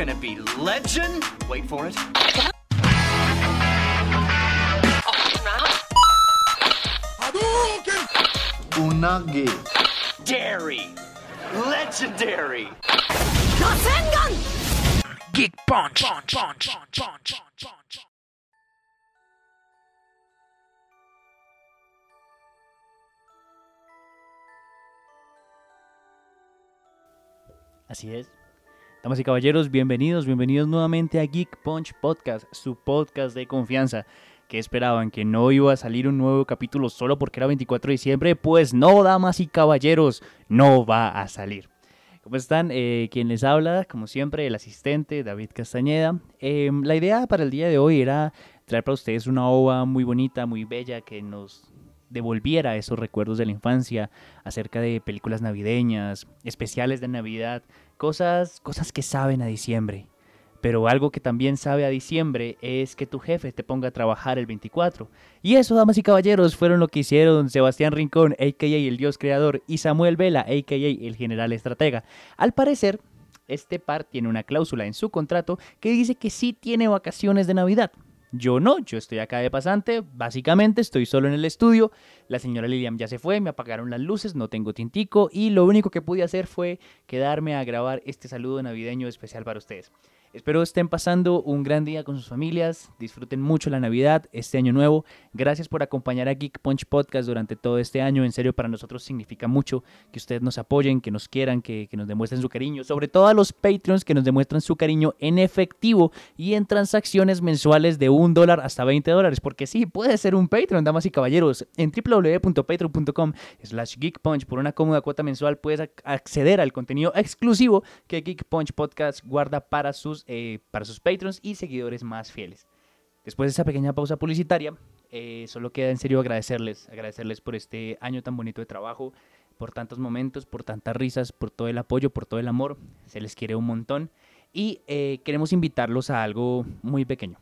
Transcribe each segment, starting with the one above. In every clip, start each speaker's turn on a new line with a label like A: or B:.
A: Gonna be legend. Wait for it.
B: Unagi.
A: Dairy. Legendary.
C: Geek Punch. punch, punch, punch, punch, punch.
D: Así es. Damas y caballeros, bienvenidos, bienvenidos nuevamente a Geek Punch Podcast, su podcast de confianza. ¿Qué esperaban? ¿Que no iba a salir un nuevo capítulo solo porque era 24 de diciembre? Pues no, damas y caballeros, no va a salir. ¿Cómo están? Eh, quien les habla, como siempre, el asistente David Castañeda. Eh, la idea para el día de hoy era traer para ustedes una ova muy bonita, muy bella, que nos devolviera esos recuerdos de la infancia acerca de películas navideñas, especiales de Navidad, cosas, cosas que saben a diciembre. Pero algo que también sabe a diciembre es que tu jefe te ponga a trabajar el 24. Y eso, damas y caballeros, fueron lo que hicieron Sebastián Rincón, a.k.a. el Dios Creador, y Samuel Vela, a.k.a. el General Estratega. Al parecer, este par tiene una cláusula en su contrato que dice que sí tiene vacaciones de Navidad. Yo no, yo estoy acá de pasante, básicamente estoy solo en el estudio, la señora Lilian ya se fue, me apagaron las luces, no tengo tintico y lo único que pude hacer fue quedarme a grabar este saludo navideño especial para ustedes. Espero estén pasando un gran día con sus familias, disfruten mucho la Navidad, este año nuevo. Gracias por acompañar a Geek Punch Podcast durante todo este año. En serio, para nosotros significa mucho que ustedes nos apoyen, que nos quieran, que, que nos demuestren su cariño. Sobre todo a los Patreons que nos demuestran su cariño en efectivo y en transacciones mensuales de dólar hasta 20 dólares. Porque sí, puede ser un Patreon, damas y caballeros. En www.patreon.com slash Geek Punch por una cómoda cuota mensual puedes ac- acceder al contenido exclusivo que Geek Punch Podcast guarda para sus, eh, para sus Patreons y seguidores más fieles. Después de esa pequeña pausa publicitaria, eh, solo queda en serio agradecerles, agradecerles por este año tan bonito de trabajo, por tantos momentos, por tantas risas, por todo el apoyo, por todo el amor. Se les quiere un montón. Y eh, queremos invitarlos a algo muy pequeño.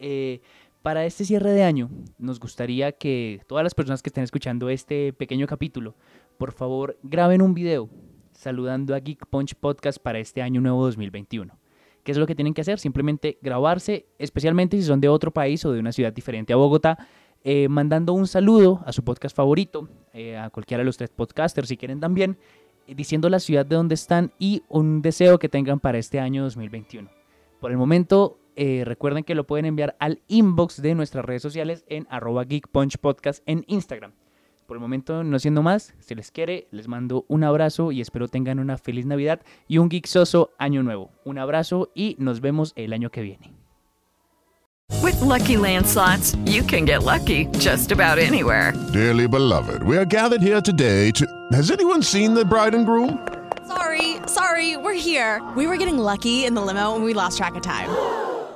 D: Eh, para este cierre de año, nos gustaría que todas las personas que estén escuchando este pequeño capítulo, por favor, graben un video saludando a Geek Punch Podcast para este año nuevo 2021. ¿Qué es lo que tienen que hacer? Simplemente grabarse, especialmente si son de otro país o de una ciudad diferente a Bogotá, eh, mandando un saludo a su podcast favorito, eh, a cualquiera de los tres podcasters si quieren también, eh, diciendo la ciudad de donde están y un deseo que tengan para este año 2021. Por el momento, eh, recuerden que lo pueden enviar al inbox de nuestras redes sociales en arroba Geek Punch Podcast en Instagram. Por el momento, no siendo más, si les quiere, les mando un abrazo y espero tengan una feliz Navidad y un geeksoso año nuevo. Un abrazo y nos vemos el año que viene.
E: With Lucky Land slots, you can get lucky just about anywhere.
F: Dearly beloved, we are gathered here today to. Has anyone seen the bride and groom?
G: Sorry, sorry, we're here. We were getting lucky in the limo and we lost track of time.